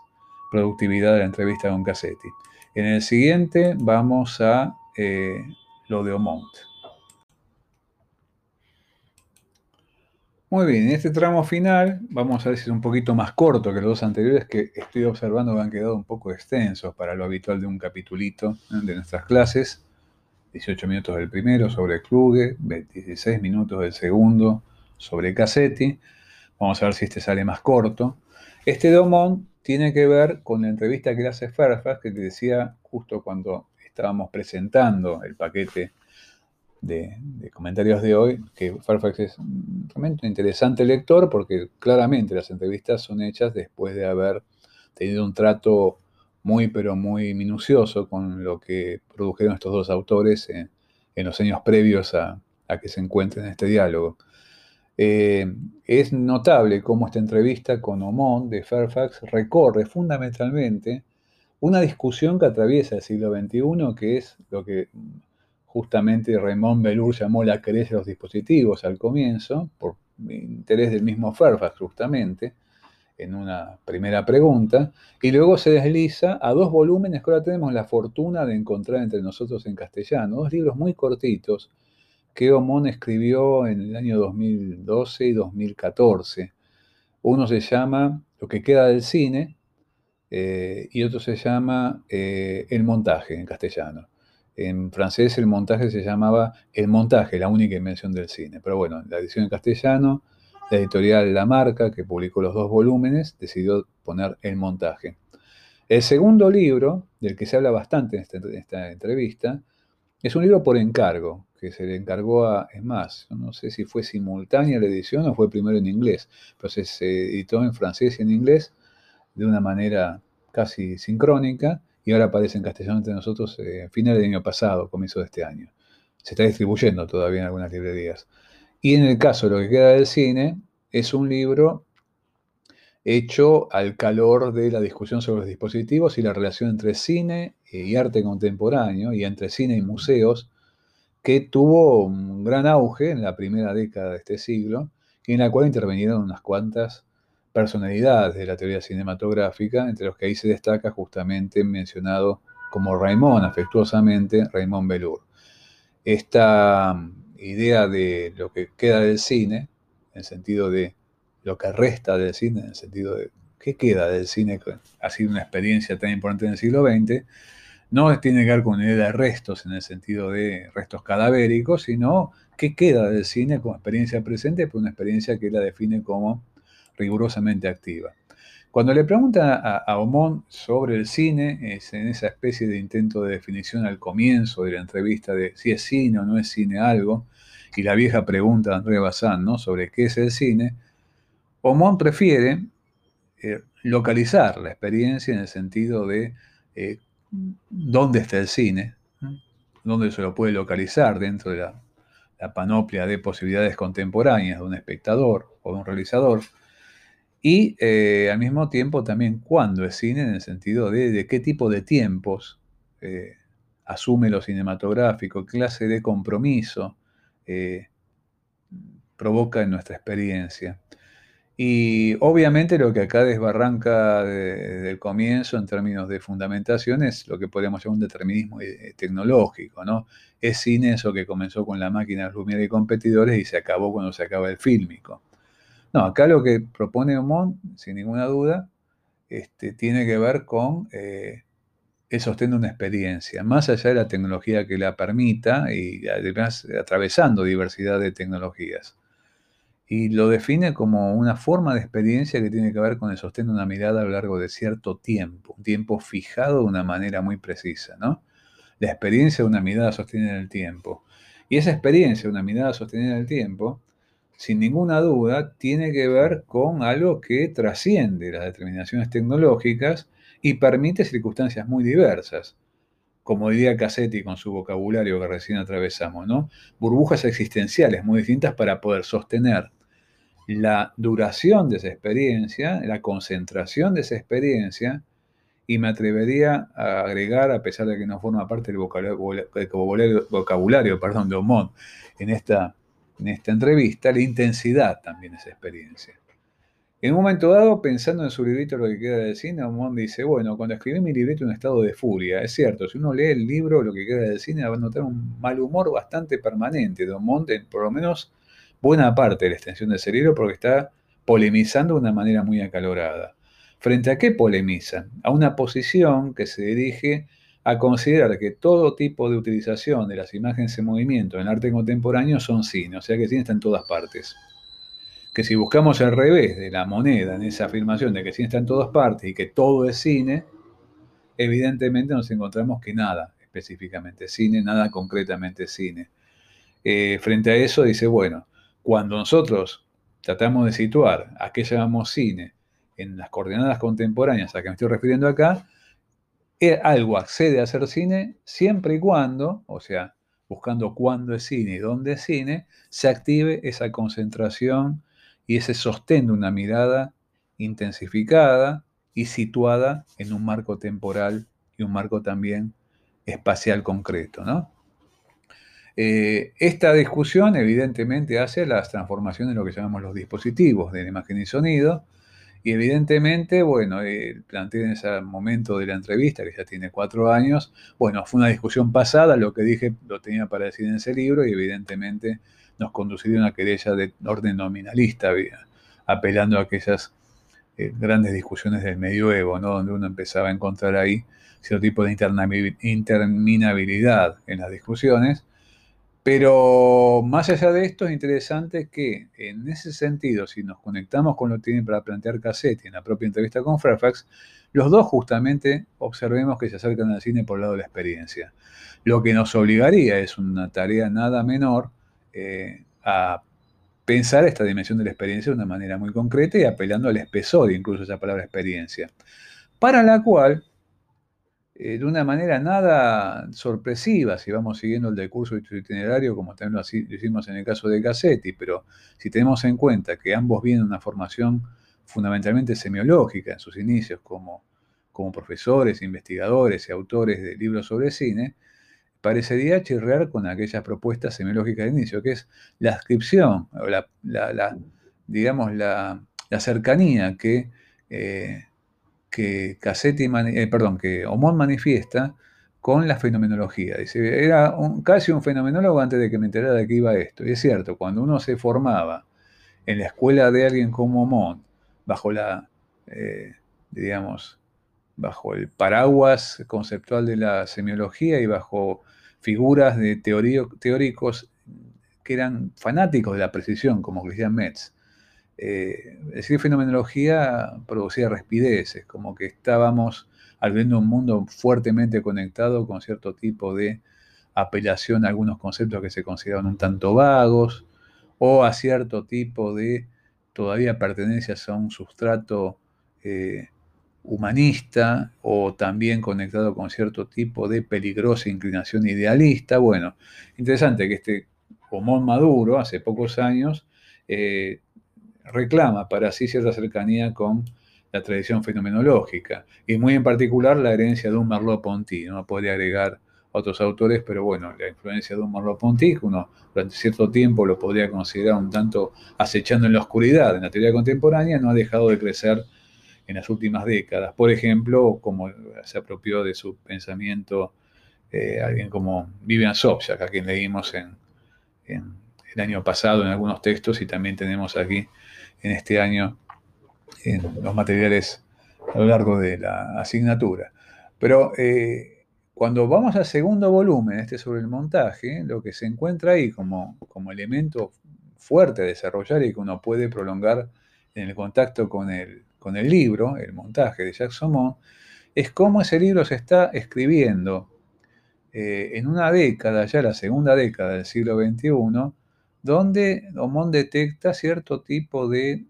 productividad a la entrevista con Cassetti. En el siguiente vamos a eh, lo de Omont. Muy bien, en este tramo final vamos a ver si es un poquito más corto que los dos anteriores que estoy observando que han quedado un poco extensos para lo habitual de un capitulito de nuestras clases. 18 minutos del primero sobre Kluge, 16 minutos del segundo sobre Cassetti. Vamos a ver si este sale más corto. Este Domón tiene que ver con la entrevista que le hace Fairfax, que te decía justo cuando estábamos presentando el paquete de, comentarios de hoy, que Fairfax es realmente un interesante lector porque claramente las entrevistas son hechas después de haber tenido un trato muy pero muy minucioso con lo que produjeron estos dos autores en, los años previos a, que se encuentren en este diálogo. Eh, es notable cómo esta entrevista con Omón de Fairfax recorre fundamentalmente una discusión que atraviesa el siglo XXI, que es lo que justamente Raymond Belur llamó la querella de los dispositivos al comienzo, por interés del mismo Fairfax justamente, en una primera pregunta, y luego se desliza a dos volúmenes que ahora tenemos la fortuna de encontrar entre nosotros en castellano, dos libros muy cortitos que Omón escribió en el año 2012 y 2014. Uno se llama Lo que queda del cine eh, y otro se llama eh, El montaje en castellano. En francés el montaje se llamaba El montaje, la única invención del cine. Pero bueno, la edición en castellano, la editorial La Marca, que publicó los dos volúmenes, decidió poner El montaje. El segundo libro, del que se habla bastante en esta, entrevista, es un libro por encargo, que se le encargó a, es más, no sé si fue simultánea la edición o fue primero en inglés, pero se, editó en francés y en inglés de una manera casi sincrónica y ahora aparece en castellano entre nosotros eh, final del año pasado, comienzo de este año. Se está distribuyendo todavía en algunas librerías. Y en el caso de lo que queda del cine, es un libro hecho al calor de la discusión sobre los dispositivos y la relación entre cine y arte contemporáneo y entre cine y museos, que tuvo un gran auge en la primera década de este siglo y en la cual intervinieron unas cuantas personalidades de la teoría cinematográfica, entre los que ahí se destaca justamente mencionado como Raymond, afectuosamente Raymond Belur. Esta mm, idea de lo que queda del cine, en el sentido de lo que resta del cine, en el sentido de qué queda del cine, ha sido una experiencia tan importante en el siglo XX, no tiene que ver con idea de restos en el sentido de restos cadavéricos, sino qué queda del cine como experiencia presente, pero una experiencia que la define como rigurosamente activa. Cuando le pregunta a, a sobre el cine, es en esa especie de intento de definición al comienzo de la entrevista de si es cine o no es cine algo, y la vieja pregunta de André Bazán ¿no? sobre qué es el cine, Omón prefiere eh, localizar la experiencia en el sentido de eh, dónde está el cine, dónde se lo puede localizar dentro de la, panoplia de posibilidades contemporáneas de un espectador o de un realizador, y eh, al mismo tiempo también cuándo es cine, en el sentido de, qué tipo de tiempos eh, asume lo cinematográfico, clase de compromiso eh, provoca en nuestra experiencia. Y obviamente lo que acá desbarranca desde el comienzo en términos de fundamentación es lo que podríamos llamar un determinismo tecnológico, ¿no? Es cine eso que comenzó con la máquina Lumière y competidores y se acabó cuando se acaba el fílmico. No, acá lo que propone Omont, sin ninguna duda, este, tiene que ver con eh, el sostén de una experiencia, más allá de la tecnología que la permita y además atravesando diversidad de tecnologías. Y lo define como una forma de experiencia que tiene que ver con el sostén de una mirada a lo largo de cierto tiempo, un tiempo fijado de una manera muy precisa, ¿no? La experiencia de una mirada sostenida en el tiempo. Y esa experiencia de una mirada sostenida en el tiempo sin ninguna duda, tiene que ver con algo que trasciende las determinaciones tecnológicas y permite circunstancias muy diversas. Como diría Cassetti con su vocabulario que recién atravesamos, ¿no? Burbujas existenciales muy distintas para poder sostener la duración de esa experiencia, la concentración de esa experiencia, y me atrevería a agregar, a pesar de que no forma parte del vocabulario, perdón, de Omont en esta en esta entrevista la intensidad también de esa experiencia. En un momento dado, pensando en su librito Lo que queda del cine, Omón dice, bueno, cuando escribí mi librito en un estado de furia, es cierto, si uno lee el libro Lo que queda del cine, va a notar un mal humor bastante permanente de Omón, por lo menos buena parte de la extensión del ese libro, porque está polemizando de una manera muy acalorada. ¿Frente a qué polemiza? A una posición que se dirige a considerar que todo tipo de utilización de las imágenes en movimiento en el arte contemporáneo son cine, o sea que cine está en todas partes. Que si buscamos el revés de la moneda en esa afirmación de que cine está en todas partes y que todo es cine, evidentemente nos encontramos que nada específicamente cine, nada concretamente cine. Eh, frente a eso dice, bueno, cuando nosotros tratamos de situar a qué llamamos cine en las coordenadas contemporáneas a que me estoy refiriendo acá, eh, algo accede a ser cine siempre y cuando, o sea, buscando cuándo es cine y dónde es cine, se active esa concentración y ese sostén de una mirada intensificada y situada en un marco temporal y un marco también espacial concreto. ¿no? Eh, esta discusión evidentemente hace las transformaciones en lo que llamamos los dispositivos de imagen y sonido, y evidentemente, bueno, planteé en ese momento de la entrevista, que ya tiene cuatro años, bueno, fue una discusión pasada, lo que dije lo tenía para decir en ese libro, y evidentemente nos conduciría a una querella de orden nominalista, apelando a aquellas eh, grandes discusiones del medioevo, ¿no? donde uno empezaba a encontrar ahí cierto tipo de interminabilidad en las discusiones. Pero más allá de esto, es interesante que en ese sentido, si nos conectamos con lo que tiene para plantear Cassetti en la propia entrevista con Fairfax, los dos justamente observemos que se acercan al cine por el lado de la experiencia. Lo que nos obligaría es una tarea nada menor eh, a pensar esta dimensión de la experiencia de una manera muy concreta y apelando al espesor, incluso esa palabra experiencia, para la cual, eh, de una manera nada sorpresiva, si vamos siguiendo el decurso itinerario, como también lo hicimos en el caso de Cassetti, pero si tenemos en cuenta que ambos vienen de una formación fundamentalmente semiológica en sus inicios como, como profesores, investigadores y autores de libros sobre cine, parecería chirrear con aquellas propuestas semiológicas de inicio, que es la ascripción, o la, digamos, la, cercanía que, eh, que Cassetti, eh, perdón, que Omón manifiesta con la fenomenología. Era casi un fenomenólogo antes de que me enterara de que iba esto. Y es cierto, cuando uno se formaba en la escuela de alguien como Omón, bajo la, eh, digamos, bajo el paraguas conceptual de la semiología y bajo figuras de teóricos que eran fanáticos de la precisión, como Christian Metz. Eh, decir fenomenología producía respideces, como que estábamos al viendo un mundo fuertemente conectado con cierto tipo de apelación a algunos conceptos que se consideraban un tanto vagos, o a cierto tipo de todavía pertenencias a un sustrato eh, humanista o también conectado con cierto tipo de peligrosa inclinación idealista. Bueno, interesante que este Omón Maduro, hace pocos años, eh, reclama para sí cierta cercanía con la tradición fenomenológica y muy en particular la herencia de un Merleau-Ponty. No podría agregar otros autores, pero bueno, la influencia de un Merleau-Ponty, uno durante cierto tiempo lo podría considerar un tanto acechando en la oscuridad en la teoría contemporánea, no ha dejado de crecer en las últimas décadas. Por ejemplo, como se apropió de su pensamiento eh, alguien como Vivian Sobchak, a quien leímos en, el año pasado en algunos textos y también tenemos aquí en este año en los materiales a lo largo de la asignatura. Pero eh, cuando vamos al segundo volumen, este sobre el montaje, lo que se encuentra ahí como, como elemento fuerte a desarrollar y que uno puede prolongar en el contacto con el, con el libro, el montaje de Jacques Saumont, es cómo ese libro se está escribiendo eh, en una década, ya la segunda década del siglo XXI, donde Saumont detecta cierto tipo de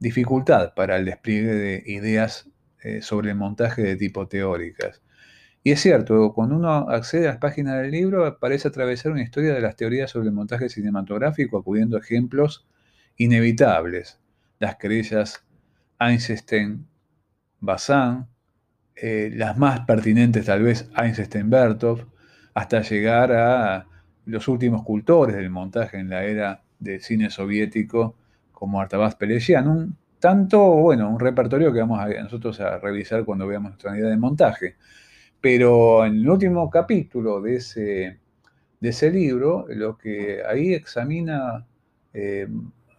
dificultad para el despliegue de ideas eh, sobre el montaje de tipo teóricas. Y es cierto, cuando uno accede a las páginas del libro, parece atravesar una historia de las teorías sobre el montaje cinematográfico, acudiendo a ejemplos inevitables, las querellas Einstein, Bazin, eh, las más pertinentes tal vez Einstein-Bertov, hasta llegar a los últimos cultores del montaje en la era del cine soviético, como Artabaz Pelesian, un tanto, bueno, un repertorio que vamos a, nosotros a revisar cuando veamos nuestra unidad de montaje. Pero en el último capítulo de ese, de ese libro, lo que ahí examina eh,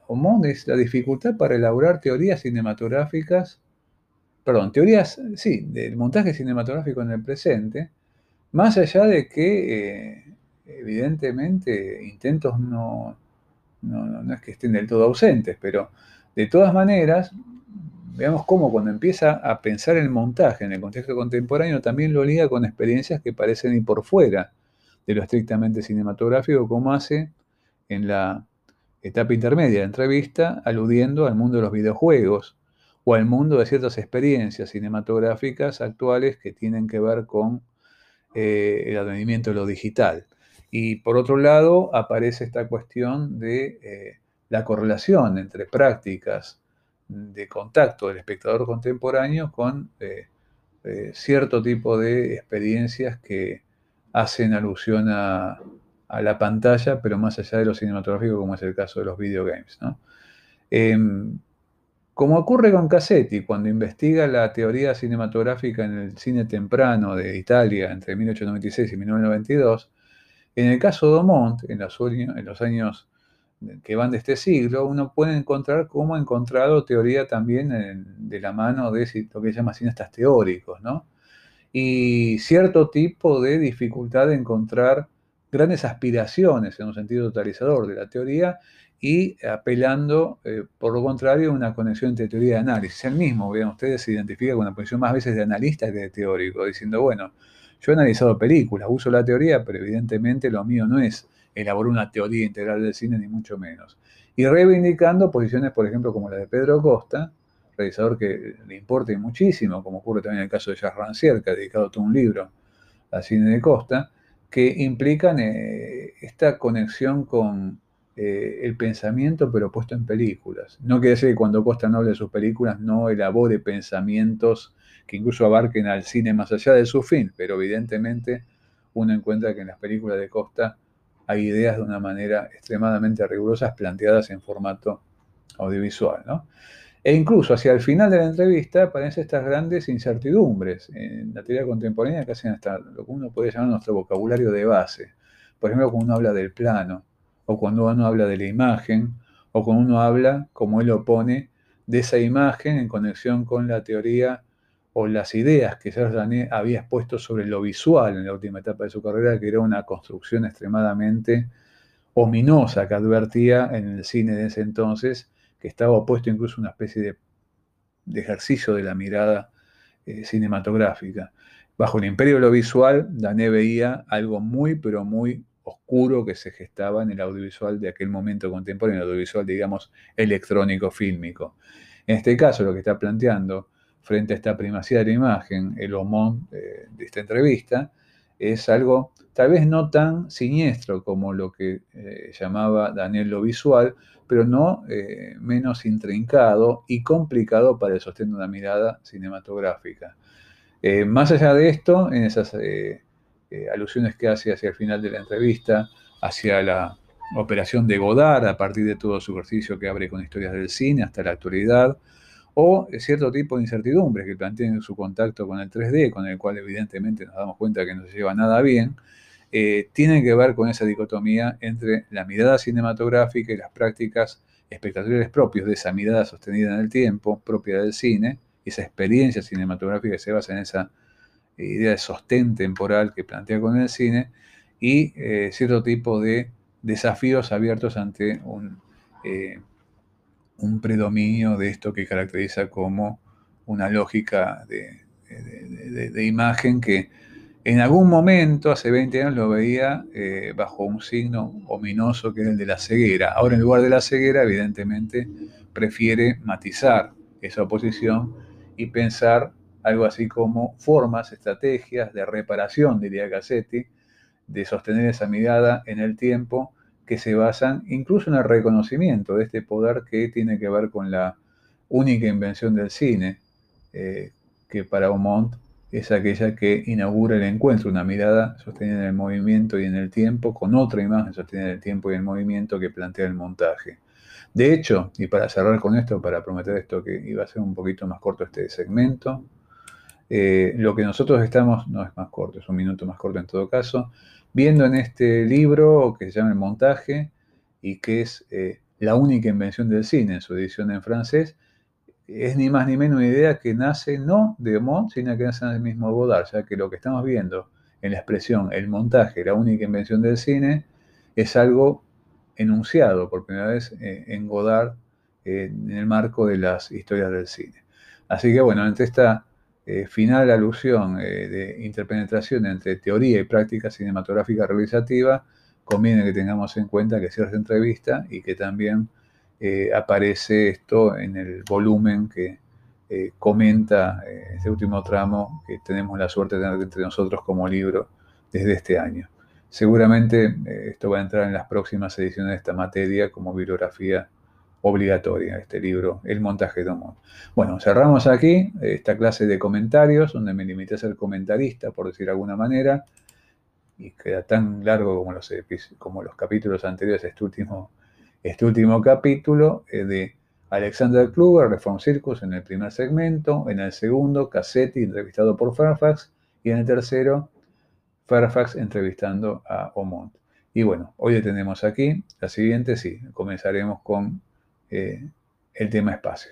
Omón es la dificultad para elaborar teorías cinematográficas, perdón, teorías, sí, del montaje cinematográfico en el presente, más allá de que, eh, evidentemente, intentos no, no, no, es que estén del todo ausentes, pero de todas maneras, veamos cómo cuando empieza a pensar el montaje en el contexto contemporáneo, también lo liga con experiencias que parecen ir por fuera de lo estrictamente cinematográfico, como hace en la etapa intermedia de entrevista, aludiendo al mundo de los videojuegos o al mundo de ciertas experiencias cinematográficas actuales que tienen que ver con eh, el advenimiento de lo digital. Y por otro lado, aparece esta cuestión de eh, la correlación entre prácticas de contacto del espectador contemporáneo con eh, cierto tipo de experiencias que hacen alusión a, la pantalla, pero más allá de lo cinematográfico, como es el caso de los videogames. Em, como ocurre con Cassetti, cuando investiga la teoría cinematográfica en el cine temprano de Italia entre 1896 y 1992, en el caso de Domont, en los, en los años que van de este siglo, uno puede encontrar cómo ha encontrado teoría también de la mano de lo que se llama cineastas teóricos, ¿no? Y cierto tipo de dificultad de encontrar grandes aspiraciones en un sentido totalizador de la teoría y apelando, eh, por lo contrario, a una conexión entre teoría y análisis. El mismo, vean ustedes, se identifica con una posición más veces de analista que de teórico, diciendo, bueno, yo he analizado películas, uso la teoría, pero evidentemente lo mío no es elaborar una teoría integral del cine, ni mucho menos. Y reivindicando posiciones, por ejemplo, como la de Pedro Costa, realizador que le importa muchísimo, como ocurre también en el caso de Jacques Rancière, que ha dedicado todo un libro al cine de Costa, que implican eh, esta conexión con eh, el pensamiento, pero puesto en películas. No quiere decir que cuando Costa no hable de sus películas no elabore pensamientos que incluso abarquen al cine más allá de su fin, pero evidentemente uno encuentra que en las películas de Costa hay ideas de una manera extremadamente rigurosas planteadas en formato audiovisual. E incluso hacia el final de la entrevista aparecen estas grandes incertidumbres en la teoría contemporánea que hacen hasta lo que uno puede llamar nuestro vocabulario de base. Por ejemplo, cuando uno habla del plano, o cuando uno habla de la imagen, o cuando uno habla, como él lo pone, de esa imagen en conexión con la teoría o las ideas que Serge Danet había expuesto sobre lo visual en la última etapa de su carrera, que era una construcción extremadamente ominosa que advertía en el cine de ese entonces, que estaba opuesto incluso una especie de, ejercicio de la mirada eh, cinematográfica. Bajo el imperio de lo visual, Danet veía algo muy, pero muy oscuro que se gestaba en el audiovisual de aquel momento contemporáneo, el audiovisual, digamos, electrónico, fílmico. En este caso, lo que está planteando frente a esta primacía de la imagen, el homón eh, de esta entrevista, es algo tal vez no tan siniestro como lo que eh, llamaba Daniel lo visual, pero no eh, menos intrincado y complicado para el sostén de una mirada cinematográfica. más allá de esto, en esas eh, alusiones que hace hacia el final de la entrevista, hacia la operación de Godard, a partir de todo su ejercicio que abre con historias del cine hasta la actualidad, o cierto tipo de incertidumbres que plantea en su contacto con el 3D, con el cual evidentemente nos damos cuenta que no se lleva nada bien, eh, tienen que ver con esa dicotomía entre la mirada cinematográfica y las prácticas espectatoriales propias de esa mirada sostenida en el tiempo, propia del cine, esa experiencia cinematográfica que se basa en esa idea de sostén temporal que plantea con el cine y eh, cierto tipo de desafíos abiertos ante un, eh, un, predominio de esto que caracteriza como una lógica de, imagen que en algún momento, hace 20 años, lo veía eh, bajo un signo ominoso que era el de la ceguera. Ahora, en lugar de la ceguera, evidentemente, prefiere matizar esa oposición y pensar algo así como formas, estrategias de reparación, diría Cassetti, de sostener esa mirada en el tiempo que se basan incluso en el reconocimiento de este poder que tiene que ver con la única invención del cine, eh, que para Aumont es aquella que inaugura el encuentro, una mirada sostenida en el movimiento y en el tiempo, con otra imagen sostenida en el tiempo y el movimiento que plantea el montaje. De hecho, y para cerrar con esto, para prometer esto que iba a ser un poquito más corto este segmento, eh, lo que nosotros estamos, no es más corto, es un minuto más corto en todo caso, viendo en este libro que se llama El montaje y que es eh, la única invención del cine en su edición en francés, es ni más ni menos una idea que nace no de Mont, sino que nace del mismo Godard, ya que lo que estamos viendo en la expresión el montaje, la única invención del cine, es algo enunciado por primera vez en Godard en el marco de las historias del cine. Así que bueno, ante esta final alusión de interpenetración entre teoría y práctica cinematográfica realizativa, conviene que tengamos en cuenta que cierta entrevista y que también aparece esto en el volumen que eh, comenta eh, este último tramo que tenemos la suerte de tener entre nosotros como libro desde este año. Seguramente eh, esto va a entrar en las próximas ediciones de esta materia como bibliografía obligatoria, este libro, El montaje de Omón. Bueno, cerramos aquí esta clase de comentarios, donde me limité a ser comentarista, por decir de alguna manera, y queda tan largo como los, como los capítulos anteriores, este último, este último capítulo de Alexander Kluger, Reform Circus, en el primer segmento. En el segundo, Cassetti entrevistado por Fairfax. Y en el tercero, Fairfax entrevistando a Omont. Y bueno, hoy detenemos aquí. La siguiente, sí, comenzaremos con eh, el tema espacio.